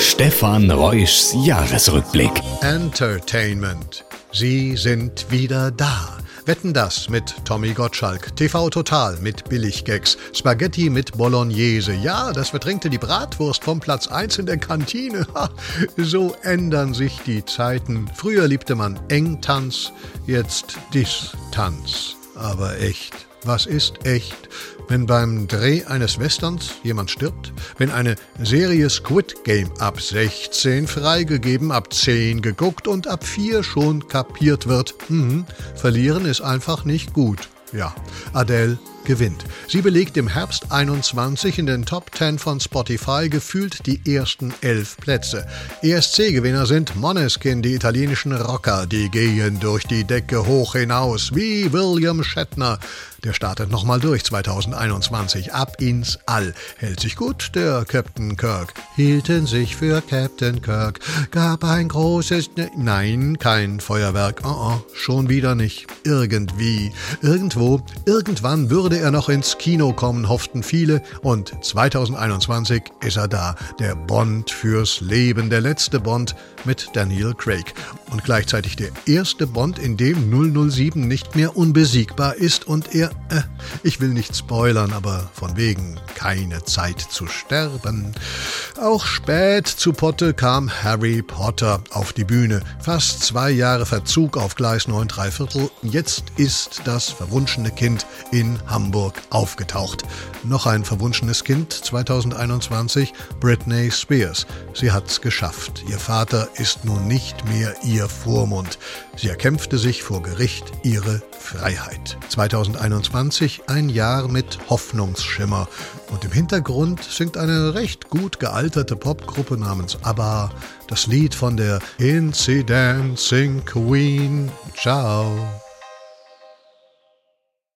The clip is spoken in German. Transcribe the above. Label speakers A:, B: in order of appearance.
A: Stefan Reuschs Jahresrückblick.
B: Entertainment. Sie sind wieder da. Wetten das mit Tommy Gottschalk, TV Total mit Billiggags, Spaghetti mit Bolognese. Ja, das verdrängte die Bratwurst vom Platz 1 in der Kantine. Ha, so ändern sich die Zeiten. Früher liebte man Engtanz, jetzt Distanz. Aber echt. Was ist echt? Wenn beim Dreh eines Westerns jemand stirbt? Wenn eine Serie Squid Game ab 16 freigegeben, ab 10 geguckt und ab 4 schon kapiert wird? Hm, verlieren ist einfach nicht gut. Ja, Adele gewinnt. Sie belegt im Herbst 21 in den Top 10 von Spotify gefühlt die ersten elf Plätze. ESC-Gewinner sind Moneskin, die italienischen Rocker, die gehen durch die Decke hoch hinaus, wie William Shatner. Der startet nochmal durch 2021. Ab ins All. Hält sich gut, der Captain Kirk. Hielten sich für Captain Kirk. Gab ein großes... Ne Nein, kein Feuerwerk. Oh, oh, schon wieder nicht. Irgendwie. Irgendwo. Irgendwann würde er noch ins Kino kommen, hofften viele. Und 2021 ist er da. Der Bond fürs Leben. Der letzte Bond mit Daniel Craig. Und gleichzeitig der erste Bond, in dem 007 nicht mehr unbesiegbar ist und er äh, ich will nicht spoilern, aber von wegen keine Zeit zu sterben. Auch spät zu Potte kam Harry Potter auf die Bühne. Fast zwei Jahre Verzug auf Gleis 9 3 Viertel. Jetzt ist das verwunschene Kind in Hamburg aufgetaucht. Noch ein verwunschenes Kind 2021, Britney Spears. Sie hat's geschafft. Ihr Vater ist nun nicht mehr ihr Vormund. Sie erkämpfte sich vor Gericht ihre Freiheit. 2021 ein Jahr mit Hoffnungsschimmer. Und im Hintergrund singt eine recht gut gealterte Popgruppe namens ABBA das Lied von der Incidencing Queen. Ciao.